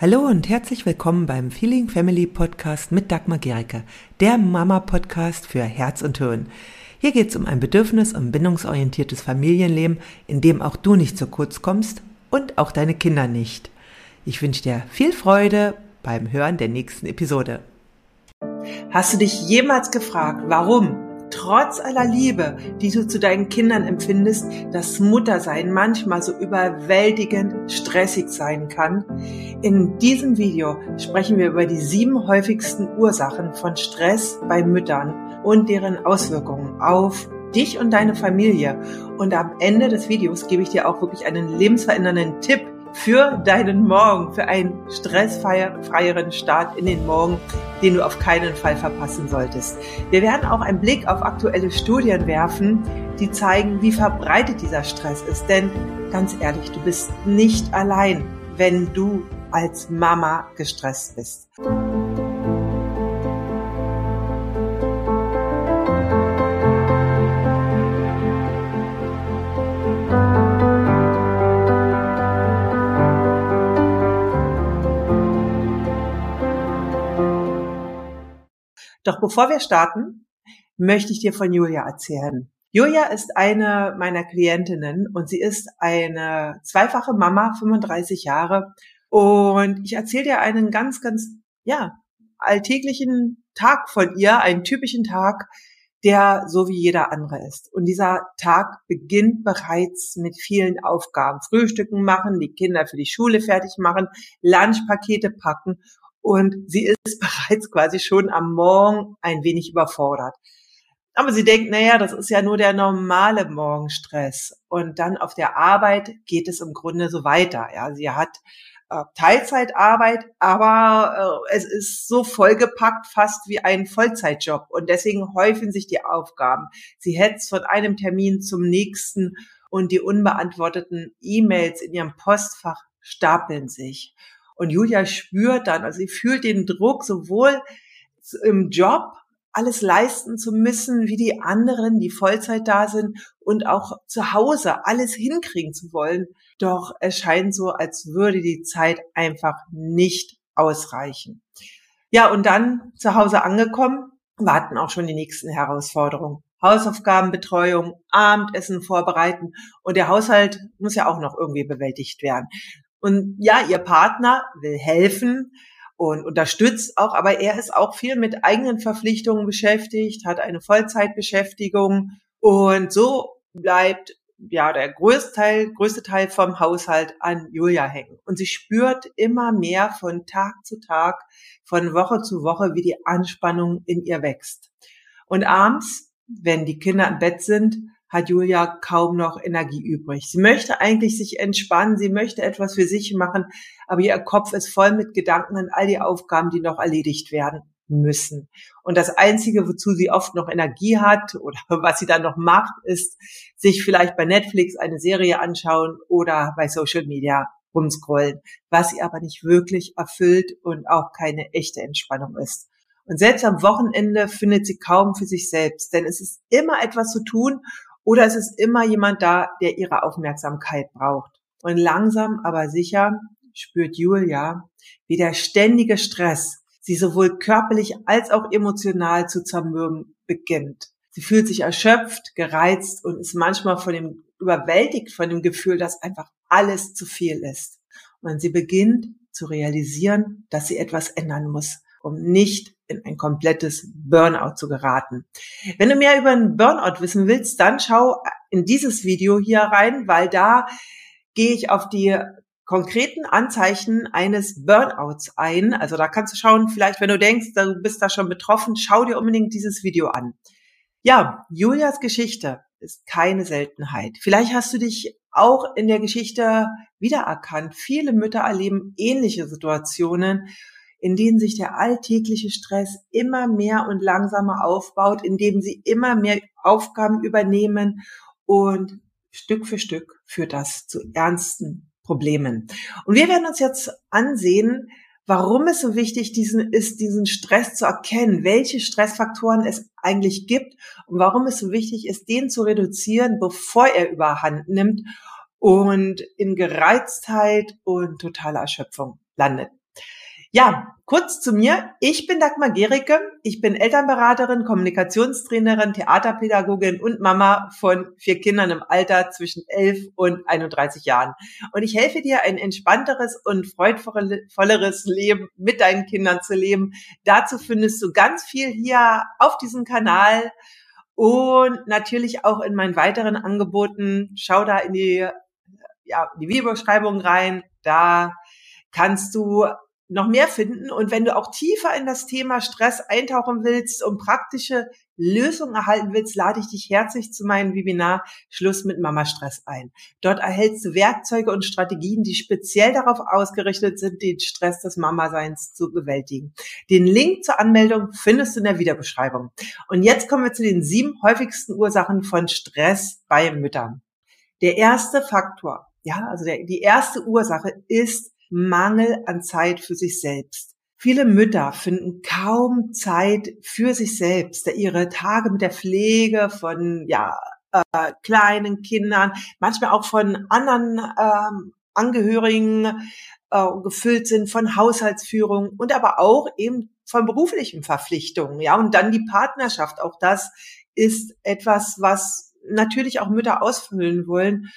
Hallo und herzlich willkommen beim Feeling Family Podcast mit Dagmar Gericke, der Mama-Podcast für Herz und Hirn. Hier geht es um ein bedürfnis- und bindungsorientiertes Familienleben, in dem auch du nicht zu kurz kommst und auch deine Kinder nicht. Ich wünsche dir viel Freude beim Hören der nächsten Episode. Hast du dich jemals gefragt, warum trotz aller Liebe, die du zu deinen Kindern empfindest, das Muttersein manchmal so überwältigend stressig sein kann. In diesem Video sprechen wir über die sieben häufigsten Ursachen von Stress bei Müttern und deren Auswirkungen auf dich und deine Familie. Und am Ende des Videos gebe ich dir auch wirklich einen lebensverändernden Tipp, für deinen Morgen, für einen stressfreieren Start in den Morgen, den du auf keinen Fall verpassen solltest. Wir werden auch einen Blick auf aktuelle Studien werfen, die zeigen, wie verbreitet dieser Stress ist. Denn ganz ehrlich, du bist nicht allein, wenn du als Mama gestresst bist. Doch bevor wir starten, möchte ich dir von Julia erzählen. Julia ist eine meiner Klientinnen und sie ist eine zweifache Mama, 35 Jahre. Und ich erzähle dir einen ganz, ganz, ja, alltäglichen Tag von ihr, einen typischen Tag, der so wie jeder andere ist. Und dieser Tag beginnt bereits mit vielen Aufgaben. Frühstücken machen, die Kinder für die Schule fertig machen, Lunchpakete packen und sie ist bereits quasi schon am Morgen ein wenig überfordert. Aber sie denkt, naja, das ist ja nur der normale Morgenstress. Und dann auf der Arbeit geht es im Grunde so weiter. Ja, sie hat äh, Teilzeitarbeit, aber äh, es ist so vollgepackt fast wie ein Vollzeitjob. Und deswegen häufen sich die Aufgaben. Sie hetzt von einem Termin zum nächsten und die unbeantworteten E-Mails in ihrem Postfach stapeln sich. Und Julia spürt dann, also sie fühlt den Druck sowohl im Job alles leisten zu müssen, wie die anderen, die Vollzeit da sind und auch zu Hause alles hinkriegen zu wollen. Doch es scheint so, als würde die Zeit einfach nicht ausreichen. Ja, und dann zu Hause angekommen, warten auch schon die nächsten Herausforderungen. Hausaufgabenbetreuung, Abendessen vorbereiten und der Haushalt muss ja auch noch irgendwie bewältigt werden. Und ja, ihr Partner will helfen und unterstützt auch, aber er ist auch viel mit eigenen Verpflichtungen beschäftigt, hat eine Vollzeitbeschäftigung und so bleibt ja der größte Teil, größte Teil vom Haushalt an Julia hängen. Und sie spürt immer mehr von Tag zu Tag, von Woche zu Woche, wie die Anspannung in ihr wächst. Und abends, wenn die Kinder im Bett sind, hat Julia kaum noch Energie übrig. Sie möchte eigentlich sich entspannen, sie möchte etwas für sich machen, aber ihr Kopf ist voll mit Gedanken an all die Aufgaben, die noch erledigt werden müssen. Und das Einzige, wozu sie oft noch Energie hat oder was sie dann noch macht, ist sich vielleicht bei Netflix eine Serie anschauen oder bei Social Media rumscrollen, was sie aber nicht wirklich erfüllt und auch keine echte Entspannung ist. Und selbst am Wochenende findet sie kaum für sich selbst, denn es ist immer etwas zu tun oder es ist immer jemand da, der ihre Aufmerksamkeit braucht. Und langsam, aber sicher spürt Julia, wie der ständige Stress sie sowohl körperlich als auch emotional zu zermürben beginnt. Sie fühlt sich erschöpft, gereizt und ist manchmal von dem überwältigt von dem Gefühl, dass einfach alles zu viel ist. Und sie beginnt zu realisieren, dass sie etwas ändern muss, um nicht in ein komplettes Burnout zu geraten. Wenn du mehr über einen Burnout wissen willst, dann schau in dieses Video hier rein, weil da gehe ich auf die konkreten Anzeichen eines Burnouts ein. Also da kannst du schauen, vielleicht wenn du denkst, du bist da schon betroffen, schau dir unbedingt dieses Video an. Ja, Julias Geschichte ist keine Seltenheit. Vielleicht hast du dich auch in der Geschichte wiedererkannt. Viele Mütter erleben ähnliche Situationen in denen sich der alltägliche Stress immer mehr und langsamer aufbaut, in dem sie immer mehr Aufgaben übernehmen und Stück für Stück führt das zu ernsten Problemen. Und wir werden uns jetzt ansehen, warum es so wichtig diesen, ist, diesen Stress zu erkennen, welche Stressfaktoren es eigentlich gibt und warum es so wichtig ist, den zu reduzieren, bevor er überhand nimmt und in Gereiztheit und totaler Erschöpfung landet. Ja, kurz zu mir. Ich bin Dagmar Gericke. Ich bin Elternberaterin, Kommunikationstrainerin, Theaterpädagogin und Mama von vier Kindern im Alter zwischen 11 und 31 Jahren. Und ich helfe dir, ein entspannteres und freudvolleres Leben mit deinen Kindern zu leben. Dazu findest du ganz viel hier auf diesem Kanal und natürlich auch in meinen weiteren Angeboten. Schau da in die, ja, die Videobeschreibung rein. Da kannst du noch mehr finden. Und wenn du auch tiefer in das Thema Stress eintauchen willst und praktische Lösungen erhalten willst, lade ich dich herzlich zu meinem Webinar Schluss mit Mama Stress ein. Dort erhältst du Werkzeuge und Strategien, die speziell darauf ausgerichtet sind, den Stress des Mama-Seins zu bewältigen. Den Link zur Anmeldung findest du in der Wiederbeschreibung. Und jetzt kommen wir zu den sieben häufigsten Ursachen von Stress bei Müttern. Der erste Faktor, ja, also der, die erste Ursache ist Mangel an Zeit für sich selbst. Viele Mütter finden kaum Zeit für sich selbst, da ihre Tage mit der Pflege von ja, äh, kleinen Kindern, manchmal auch von anderen ähm, Angehörigen äh, gefüllt sind, von Haushaltsführung und aber auch eben von beruflichen Verpflichtungen. Ja, und dann die Partnerschaft. Auch das ist etwas, was natürlich auch Mütter ausfüllen wollen.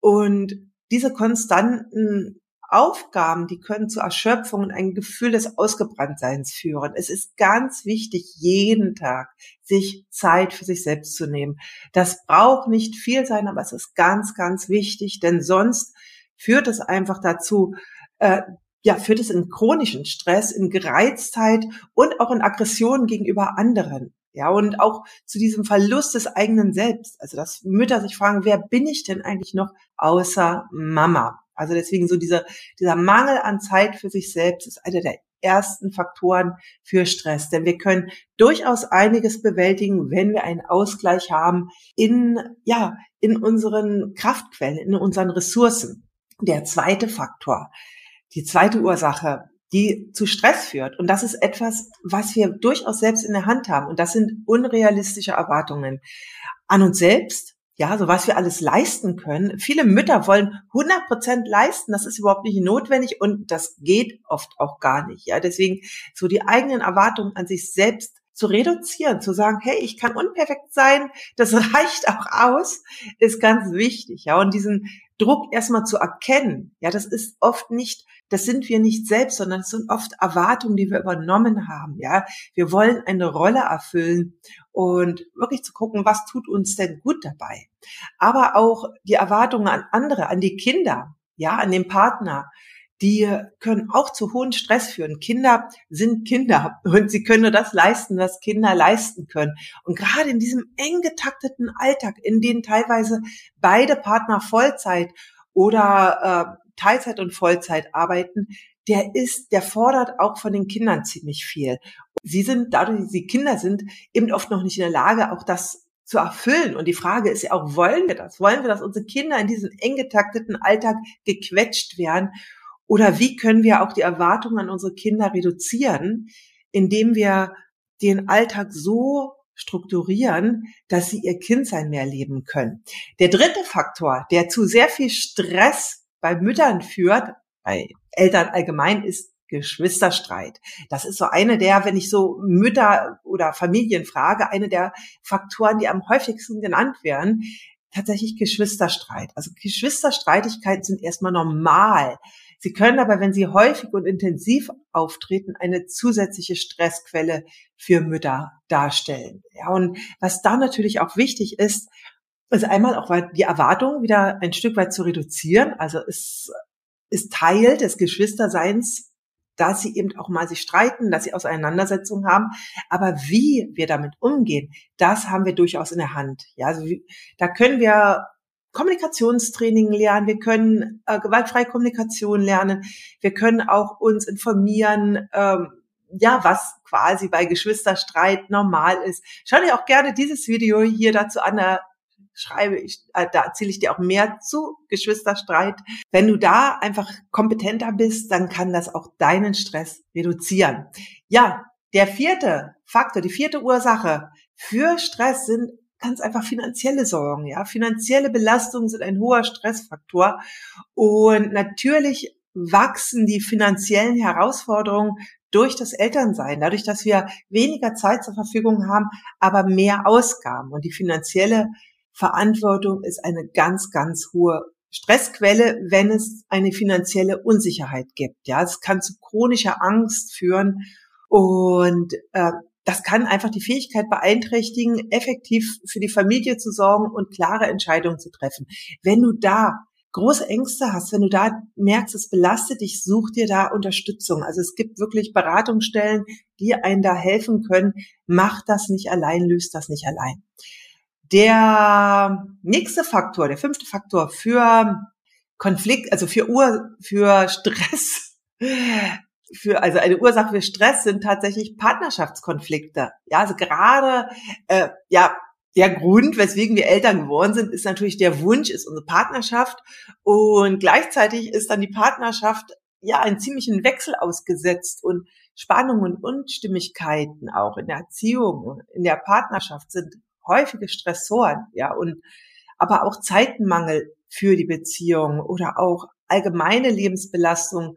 Und diese konstanten Aufgaben, die können zu Erschöpfung und ein Gefühl des Ausgebranntseins führen. Es ist ganz wichtig, jeden Tag sich Zeit für sich selbst zu nehmen. Das braucht nicht viel sein, aber es ist ganz, ganz wichtig, denn sonst führt es einfach dazu, äh, ja, führt es in chronischen Stress, in Gereiztheit und auch in Aggressionen gegenüber anderen. Ja, und auch zu diesem Verlust des eigenen Selbst. Also, dass Mütter sich fragen, wer bin ich denn eigentlich noch außer Mama? Also deswegen so dieser, dieser Mangel an Zeit für sich selbst ist einer der ersten Faktoren für Stress. Denn wir können durchaus einiges bewältigen, wenn wir einen Ausgleich haben in, ja, in unseren Kraftquellen, in unseren Ressourcen. Der zweite Faktor, die zweite Ursache, die zu Stress führt. Und das ist etwas, was wir durchaus selbst in der Hand haben. Und das sind unrealistische Erwartungen an uns selbst, ja, so was wir alles leisten können. Viele Mütter wollen 100 Prozent leisten. Das ist überhaupt nicht notwendig und das geht oft auch gar nicht. Ja, deswegen so die eigenen Erwartungen an sich selbst zu reduzieren, zu sagen, hey, ich kann unperfekt sein, das reicht auch aus, ist ganz wichtig. Ja, und diesen Druck erstmal zu erkennen, ja, das ist oft nicht das sind wir nicht selbst, sondern es sind oft Erwartungen, die wir übernommen haben. Ja, wir wollen eine Rolle erfüllen und wirklich zu gucken, was tut uns denn gut dabei. Aber auch die Erwartungen an andere, an die Kinder, ja, an den Partner, die können auch zu hohen Stress führen. Kinder sind Kinder und sie können nur das leisten, was Kinder leisten können. Und gerade in diesem eng getakteten Alltag, in dem teilweise beide Partner Vollzeit oder äh, Teilzeit und Vollzeit arbeiten, der ist, der fordert auch von den Kindern ziemlich viel. Sie sind, dadurch, dass sie Kinder sind, eben oft noch nicht in der Lage, auch das zu erfüllen. Und die Frage ist ja auch, wollen wir das? Wollen wir, dass unsere Kinder in diesem eng getakteten Alltag gequetscht werden? Oder wie können wir auch die Erwartungen an unsere Kinder reduzieren, indem wir den Alltag so strukturieren, dass sie ihr Kindsein mehr leben können. Der dritte Faktor, der zu sehr viel Stress bei Müttern führt, bei Eltern allgemein, ist Geschwisterstreit. Das ist so eine der, wenn ich so Mütter oder Familien frage, eine der Faktoren, die am häufigsten genannt werden, tatsächlich Geschwisterstreit. Also Geschwisterstreitigkeiten sind erstmal normal. Sie können aber, wenn sie häufig und intensiv auftreten, eine zusätzliche Stressquelle für Mütter darstellen. Ja, und was da natürlich auch wichtig ist, also einmal auch die Erwartung wieder ein Stück weit zu reduzieren. Also es ist Teil des Geschwisterseins, dass sie eben auch mal sich streiten, dass sie Auseinandersetzungen haben. Aber wie wir damit umgehen, das haben wir durchaus in der Hand. Ja, also da können wir Kommunikationstraining lernen, wir können äh, gewaltfreie Kommunikation lernen, wir können auch uns informieren, ähm, ja, was quasi bei Geschwisterstreit normal ist. Schau dir auch gerne dieses Video hier dazu an, da schreibe ich, äh, da erzähle ich dir auch mehr zu Geschwisterstreit. Wenn du da einfach kompetenter bist, dann kann das auch deinen Stress reduzieren. Ja, der vierte Faktor, die vierte Ursache für Stress sind ganz einfach finanzielle Sorgen. Ja, finanzielle Belastungen sind ein hoher Stressfaktor und natürlich wachsen die finanziellen Herausforderungen durch das Elternsein, dadurch, dass wir weniger Zeit zur Verfügung haben, aber mehr Ausgaben. Und die finanzielle Verantwortung ist eine ganz, ganz hohe Stressquelle, wenn es eine finanzielle Unsicherheit gibt. Ja, es kann zu chronischer Angst führen und äh, das kann einfach die Fähigkeit beeinträchtigen, effektiv für die Familie zu sorgen und klare Entscheidungen zu treffen. Wenn du da große Ängste hast, wenn du da merkst, es belastet dich, such dir da Unterstützung. Also es gibt wirklich Beratungsstellen, die einen da helfen können. Mach das nicht allein, löst das nicht allein. Der nächste Faktor, der fünfte Faktor für Konflikt, also für Ur, für Stress, für, also eine Ursache für Stress sind tatsächlich Partnerschaftskonflikte. Ja, also gerade, äh, ja, der Grund, weswegen wir Eltern geworden sind, ist natürlich der Wunsch, ist unsere Partnerschaft. Und gleichzeitig ist dann die Partnerschaft ja einen ziemlichen Wechsel ausgesetzt und Spannungen und Unstimmigkeiten auch in der Erziehung, in der Partnerschaft sind häufige Stressoren, ja, und aber auch Zeitenmangel für die Beziehung oder auch allgemeine Lebensbelastung,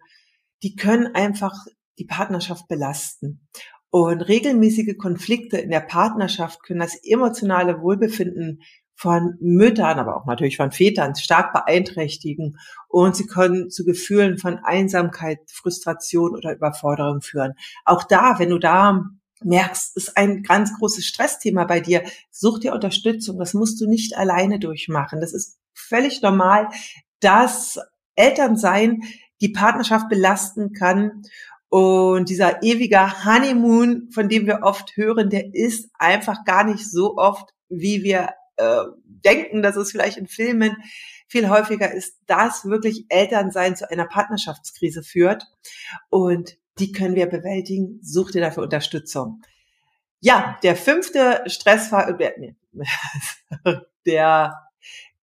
die können einfach die Partnerschaft belasten. Und regelmäßige Konflikte in der Partnerschaft können das emotionale Wohlbefinden von Müttern, aber auch natürlich von Vätern stark beeinträchtigen und sie können zu Gefühlen von Einsamkeit, Frustration oder Überforderung führen. Auch da, wenn du da merkst, ist ein ganz großes Stressthema bei dir, such dir Unterstützung. Das musst du nicht alleine durchmachen. Das ist völlig normal, dass Elternsein die Partnerschaft belasten kann und dieser ewige Honeymoon, von dem wir oft hören, der ist einfach gar nicht so oft, wie wir äh, denken, dass es vielleicht in Filmen viel häufiger ist, dass wirklich Elternsein zu einer Partnerschaftskrise führt. Und die können wir bewältigen. Such dir dafür Unterstützung. Ja, der fünfte Stressfaktor, äh, der,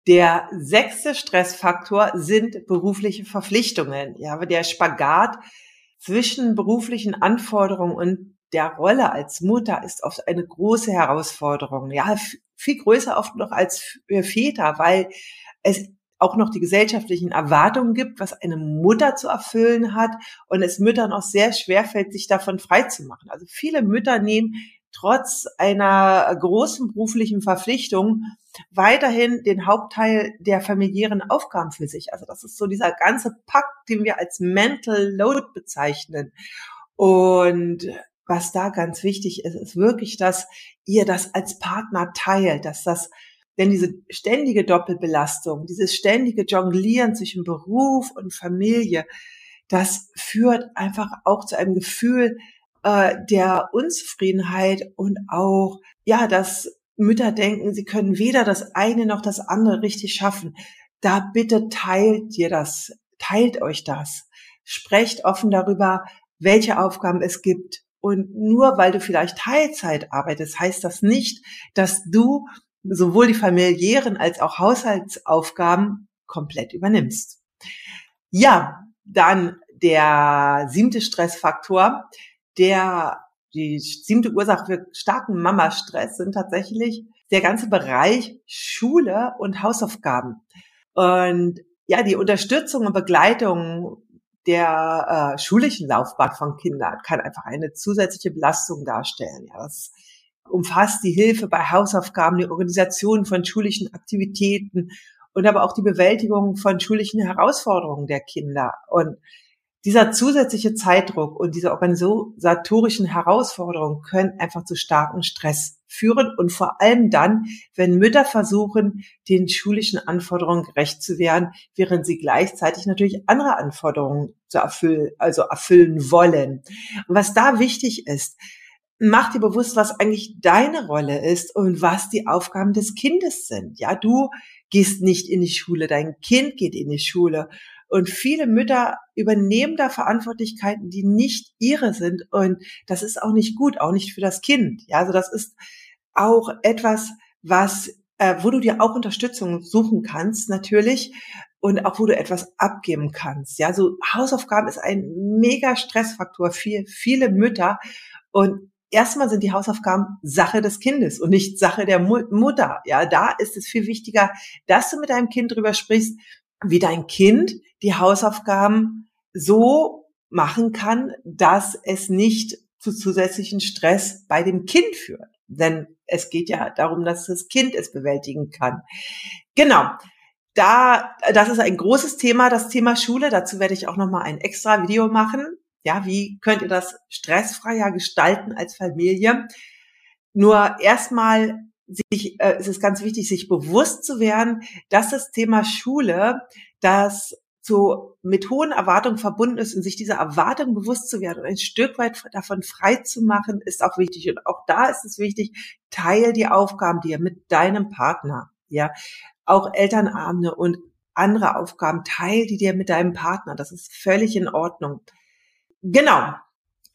der sechste Stressfaktor sind berufliche Verpflichtungen. Ja, aber der Spagat zwischen beruflichen Anforderungen und der Rolle als Mutter ist oft eine große Herausforderung. Ja, viel größer oft noch als für Väter, weil es auch noch die gesellschaftlichen Erwartungen gibt, was eine Mutter zu erfüllen hat und es Müttern auch sehr schwer fällt, sich davon frei zu machen. Also viele Mütter nehmen trotz einer großen beruflichen Verpflichtung weiterhin den Hauptteil der familiären Aufgaben für sich. Also das ist so dieser ganze Pakt, den wir als Mental Load bezeichnen. Und was da ganz wichtig ist, ist wirklich, dass ihr das als Partner teilt, dass das denn diese ständige Doppelbelastung, dieses ständige Jonglieren zwischen Beruf und Familie, das führt einfach auch zu einem Gefühl äh, der Unzufriedenheit und auch, ja, dass Mütter denken, sie können weder das eine noch das andere richtig schaffen. Da bitte teilt ihr das, teilt euch das. Sprecht offen darüber, welche Aufgaben es gibt. Und nur weil du vielleicht Teilzeit arbeitest, heißt das nicht, dass du sowohl die familiären als auch Haushaltsaufgaben komplett übernimmst. Ja, dann der siebte Stressfaktor, der die siebte Ursache für starken Mama-Stress sind tatsächlich der ganze Bereich Schule und Hausaufgaben. Und ja, die Unterstützung und Begleitung der äh, schulischen Laufbahn von Kindern kann einfach eine zusätzliche Belastung darstellen. Ja, das umfasst die Hilfe bei Hausaufgaben, die Organisation von schulischen Aktivitäten und aber auch die Bewältigung von schulischen Herausforderungen der Kinder. Und dieser zusätzliche Zeitdruck und diese organisatorischen Herausforderungen können einfach zu starkem Stress führen und vor allem dann, wenn Mütter versuchen, den schulischen Anforderungen gerecht zu werden, während sie gleichzeitig natürlich andere Anforderungen zu erfüllen, also erfüllen wollen. Und was da wichtig ist, mach dir bewusst, was eigentlich deine Rolle ist und was die Aufgaben des Kindes sind. Ja, du gehst nicht in die Schule, dein Kind geht in die Schule und viele Mütter übernehmen da Verantwortlichkeiten, die nicht ihre sind. Und das ist auch nicht gut, auch nicht für das Kind. Ja, also das ist auch etwas, was, äh, wo du dir auch Unterstützung suchen kannst, natürlich. Und auch wo du etwas abgeben kannst. Ja, so Hausaufgaben ist ein mega Stressfaktor für viele Mütter. Und erstmal sind die Hausaufgaben Sache des Kindes und nicht Sache der Mutter. Ja, da ist es viel wichtiger, dass du mit deinem Kind drüber sprichst, wie dein Kind die Hausaufgaben so machen kann, dass es nicht zu zusätzlichen Stress bei dem Kind führt. Denn es geht ja darum, dass das Kind es bewältigen kann. Genau. Da, das ist ein großes Thema, das Thema Schule. Dazu werde ich auch nochmal ein extra Video machen. Ja, wie könnt ihr das stressfreier gestalten als Familie? Nur erstmal sich, äh, ist es ganz wichtig, sich bewusst zu werden, dass das Thema Schule, das so mit hohen Erwartungen verbunden ist und sich dieser Erwartung bewusst zu werden und ein Stück weit davon frei zu machen, ist auch wichtig. Und auch da ist es wichtig, teil die Aufgaben dir mit deinem Partner, ja. Auch Elternabende und andere Aufgaben, teil die dir mit deinem Partner. Das ist völlig in Ordnung. Genau.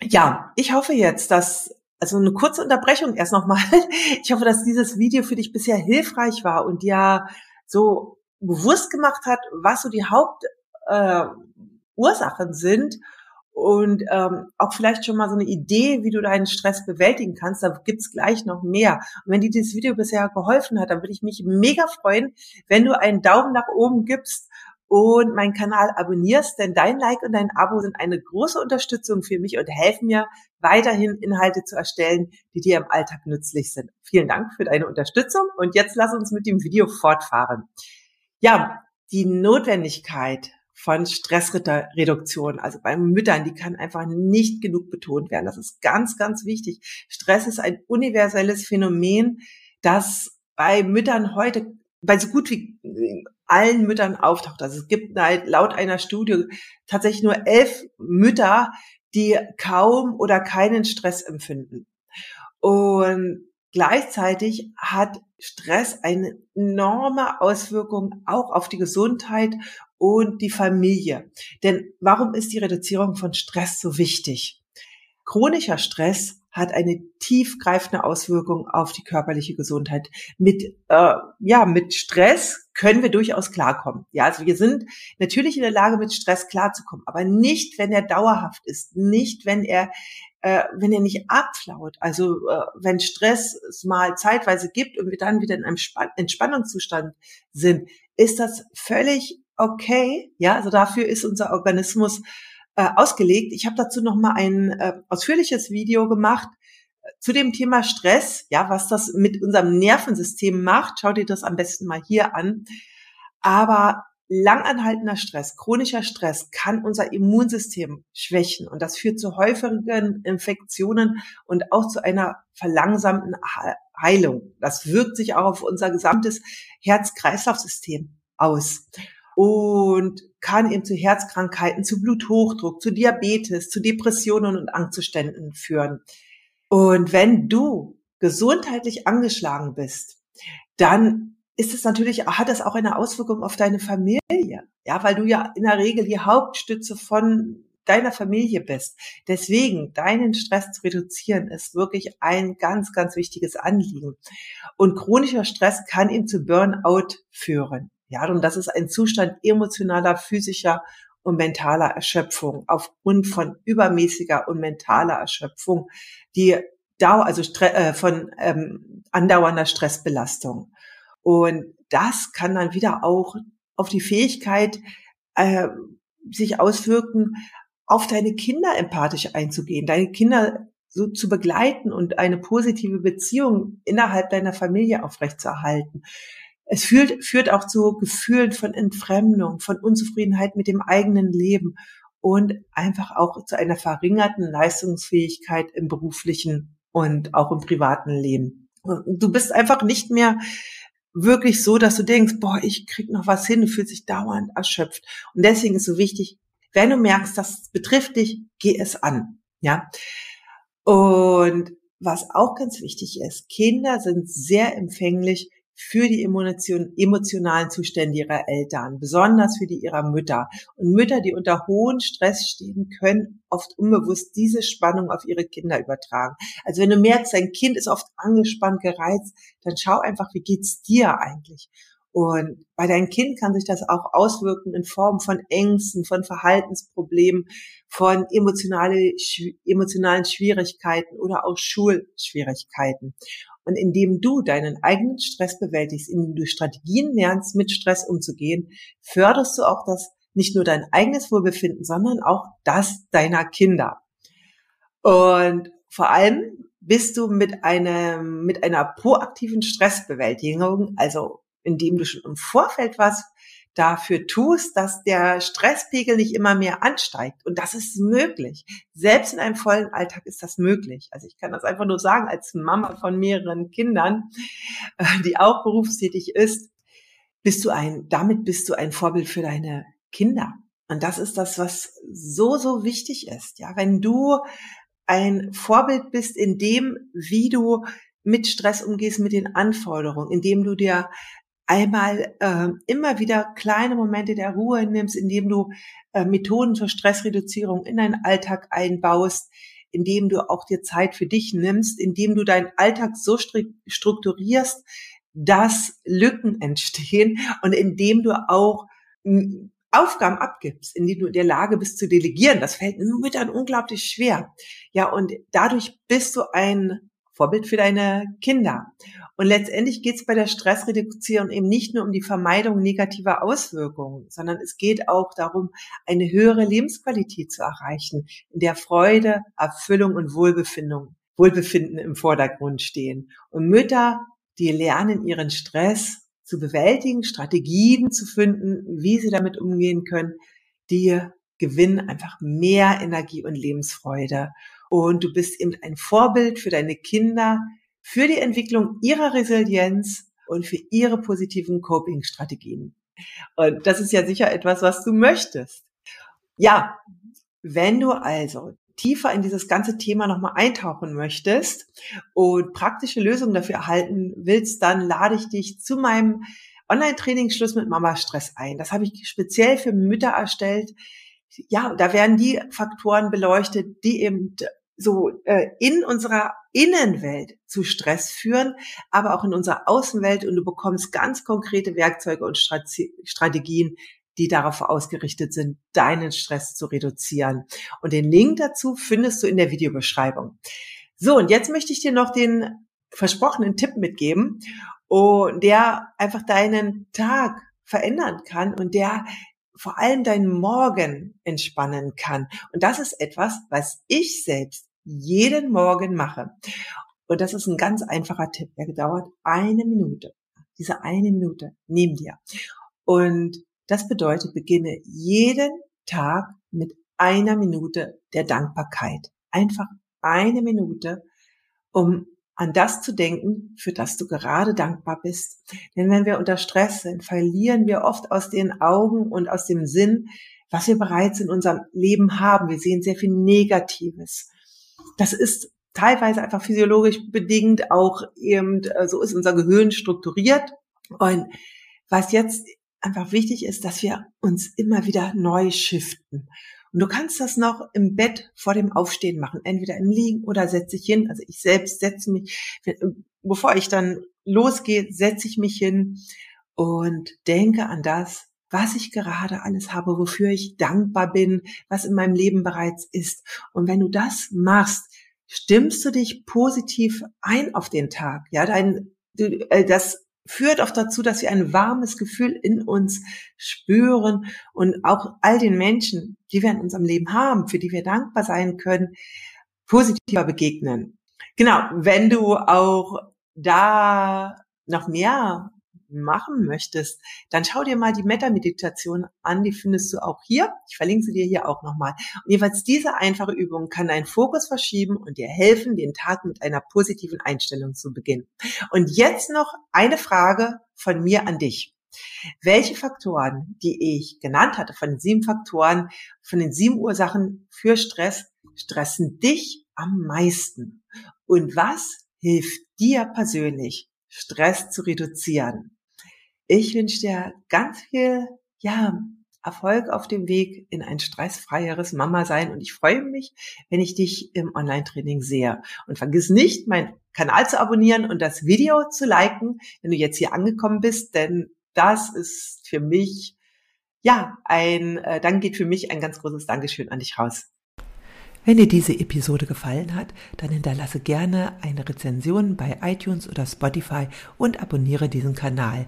Ja, ich hoffe jetzt, dass also eine kurze Unterbrechung erst nochmal. Ich hoffe, dass dieses Video für dich bisher hilfreich war und dir so bewusst gemacht hat, was so die Hauptursachen äh, sind und ähm, auch vielleicht schon mal so eine Idee, wie du deinen Stress bewältigen kannst. Da gibt's gleich noch mehr. Und wenn dir dieses Video bisher geholfen hat, dann würde ich mich mega freuen, wenn du einen Daumen nach oben gibst und meinen Kanal abonnierst, denn dein Like und dein Abo sind eine große Unterstützung für mich und helfen mir, weiterhin Inhalte zu erstellen, die dir im Alltag nützlich sind. Vielen Dank für deine Unterstützung und jetzt lass uns mit dem Video fortfahren. Ja, die Notwendigkeit von Stressreduktion, also bei Müttern, die kann einfach nicht genug betont werden. Das ist ganz, ganz wichtig. Stress ist ein universelles Phänomen, das bei Müttern heute bei so gut wie allen Müttern auftaucht. Also es gibt laut einer Studie tatsächlich nur elf Mütter, die kaum oder keinen Stress empfinden. Und gleichzeitig hat Stress eine enorme Auswirkung auch auf die Gesundheit und die Familie. Denn warum ist die Reduzierung von Stress so wichtig? Chronischer Stress hat eine tiefgreifende Auswirkung auf die körperliche Gesundheit. Mit, äh, ja, mit Stress können wir durchaus klarkommen. Ja, also wir sind natürlich in der Lage, mit Stress klarzukommen, aber nicht, wenn er dauerhaft ist, nicht, wenn er äh, wenn er nicht abflaut, also äh, wenn Stress es mal zeitweise gibt und wir dann wieder in einem Span Entspannungszustand sind, ist das völlig okay. Ja, also dafür ist unser Organismus äh, ausgelegt. Ich habe dazu noch mal ein äh, ausführliches Video gemacht zu dem Thema Stress, ja, was das mit unserem Nervensystem macht. Schau dir das am besten mal hier an. Aber langanhaltender Stress, chronischer Stress kann unser Immunsystem schwächen und das führt zu häufigen Infektionen und auch zu einer verlangsamten Heilung. Das wirkt sich auch auf unser gesamtes Herz-Kreislauf-System aus und kann eben zu Herzkrankheiten, zu Bluthochdruck, zu Diabetes, zu Depressionen und Angstzuständen führen. Und wenn du gesundheitlich angeschlagen bist, dann ist es natürlich, hat es auch eine Auswirkung auf deine Familie. Ja, weil du ja in der Regel die Hauptstütze von deiner Familie bist. Deswegen, deinen Stress zu reduzieren, ist wirklich ein ganz, ganz wichtiges Anliegen. Und chronischer Stress kann eben zu Burnout führen. Ja, und das ist ein Zustand emotionaler, physischer und mentaler Erschöpfung aufgrund von übermäßiger und mentaler Erschöpfung, die Dauer, also äh, von ähm, andauernder Stressbelastung. Und das kann dann wieder auch auf die Fähigkeit äh, sich auswirken, auf deine Kinder empathisch einzugehen, deine Kinder so zu begleiten und eine positive Beziehung innerhalb deiner Familie aufrechtzuerhalten. Es führt, führt auch zu Gefühlen von Entfremdung, von Unzufriedenheit mit dem eigenen Leben und einfach auch zu einer verringerten Leistungsfähigkeit im beruflichen und auch im privaten Leben. Du bist einfach nicht mehr wirklich so, dass du denkst, boah, ich krieg noch was hin, du fühlst dich dauernd erschöpft. Und deswegen ist so wichtig, wenn du merkst, das betrifft dich, geh es an. Ja. Und was auch ganz wichtig ist, Kinder sind sehr empfänglich für die Emotion, emotionalen Zustände ihrer Eltern, besonders für die ihrer Mütter. Und Mütter, die unter hohem Stress stehen, können oft unbewusst diese Spannung auf ihre Kinder übertragen. Also wenn du merkst, dein Kind ist oft angespannt, gereizt, dann schau einfach, wie geht's dir eigentlich? Und bei deinem Kind kann sich das auch auswirken in Form von Ängsten, von Verhaltensproblemen, von emotionale, emotionalen Schwierigkeiten oder auch Schulschwierigkeiten. Und indem du deinen eigenen Stress bewältigst, indem du Strategien lernst, mit Stress umzugehen, förderst du auch das nicht nur dein eigenes Wohlbefinden, sondern auch das deiner Kinder. Und vor allem bist du mit einem, mit einer proaktiven Stressbewältigung, also indem du schon im Vorfeld was dafür tust, dass der Stresspegel nicht immer mehr ansteigt. Und das ist möglich. Selbst in einem vollen Alltag ist das möglich. Also ich kann das einfach nur sagen als Mama von mehreren Kindern, äh, die auch berufstätig ist, bist du ein, damit bist du ein Vorbild für deine Kinder. Und das ist das, was so, so wichtig ist. Ja, wenn du ein Vorbild bist in dem, wie du mit Stress umgehst, mit den Anforderungen, indem du dir einmal äh, immer wieder kleine Momente der Ruhe nimmst, indem du äh, Methoden zur Stressreduzierung in deinen Alltag einbaust, indem du auch dir Zeit für dich nimmst, indem du deinen Alltag so strukturierst, dass Lücken entstehen und indem du auch hm, Aufgaben abgibst, indem du in der Lage bist zu delegieren. Das fällt Müttern unglaublich schwer. Ja, und dadurch bist du ein Vorbild für deine Kinder. Und letztendlich geht es bei der Stressreduktion eben nicht nur um die Vermeidung negativer Auswirkungen, sondern es geht auch darum, eine höhere Lebensqualität zu erreichen, in der Freude, Erfüllung und Wohlbefinden, Wohlbefinden im Vordergrund stehen. Und Mütter, die lernen ihren Stress zu bewältigen, Strategien zu finden, wie sie damit umgehen können, die gewinnen einfach mehr Energie und Lebensfreude. Und du bist eben ein Vorbild für deine Kinder, für die Entwicklung ihrer Resilienz und für ihre positiven Coping-Strategien. Und das ist ja sicher etwas, was du möchtest. Ja, wenn du also tiefer in dieses ganze Thema nochmal eintauchen möchtest und praktische Lösungen dafür erhalten willst, dann lade ich dich zu meinem Online-Training Schluss mit Mama Stress ein. Das habe ich speziell für Mütter erstellt. Ja, da werden die Faktoren beleuchtet, die eben so äh, in unserer Innenwelt zu Stress führen, aber auch in unserer Außenwelt und du bekommst ganz konkrete Werkzeuge und Strategien, die darauf ausgerichtet sind, deinen Stress zu reduzieren. Und den Link dazu findest du in der Videobeschreibung. So, und jetzt möchte ich dir noch den versprochenen Tipp mitgeben, oh, der einfach deinen Tag verändern kann und der vor allem deinen Morgen entspannen kann. Und das ist etwas, was ich selbst jeden Morgen mache. Und das ist ein ganz einfacher Tipp. Der dauert eine Minute. Diese eine Minute nimm dir. Und das bedeutet, beginne jeden Tag mit einer Minute der Dankbarkeit. Einfach eine Minute, um an das zu denken, für das du gerade dankbar bist. Denn wenn wir unter Stress sind, verlieren wir oft aus den Augen und aus dem Sinn, was wir bereits in unserem Leben haben. Wir sehen sehr viel Negatives. Das ist teilweise einfach physiologisch bedingt, auch eben, äh, so ist unser Gehirn strukturiert. Und was jetzt einfach wichtig ist, dass wir uns immer wieder neu shiften. Und du kannst das noch im Bett vor dem Aufstehen machen, entweder im Liegen oder setz dich hin. Also ich selbst setze mich, bevor ich dann losgehe, setze ich mich hin und denke an das, was ich gerade alles habe, wofür ich dankbar bin, was in meinem Leben bereits ist. Und wenn du das machst, stimmst du dich positiv ein auf den Tag. Ja, dein, äh, das führt auch dazu, dass wir ein warmes Gefühl in uns spüren und auch all den Menschen, die wir in unserem Leben haben, für die wir dankbar sein können, positiver begegnen. Genau, wenn du auch da noch mehr machen möchtest, dann schau dir mal die Metta-Meditation an, die findest du auch hier. Ich verlinke sie dir hier auch nochmal. Und jeweils diese einfache Übung kann deinen Fokus verschieben und dir helfen, den Tag mit einer positiven Einstellung zu beginnen. Und jetzt noch eine Frage von mir an dich. Welche Faktoren, die ich genannt hatte, von den sieben Faktoren, von den sieben Ursachen für Stress, stressen dich am meisten? Und was hilft dir persönlich, Stress zu reduzieren? Ich wünsche dir ganz viel, ja, Erfolg auf dem Weg in ein stressfreieres Mama sein und ich freue mich, wenn ich dich im Online-Training sehe. Und vergiss nicht, meinen Kanal zu abonnieren und das Video zu liken, wenn du jetzt hier angekommen bist, denn das ist für mich, ja, ein, äh, dann geht für mich ein ganz großes Dankeschön an dich raus. Wenn dir diese Episode gefallen hat, dann hinterlasse gerne eine Rezension bei iTunes oder Spotify und abonniere diesen Kanal.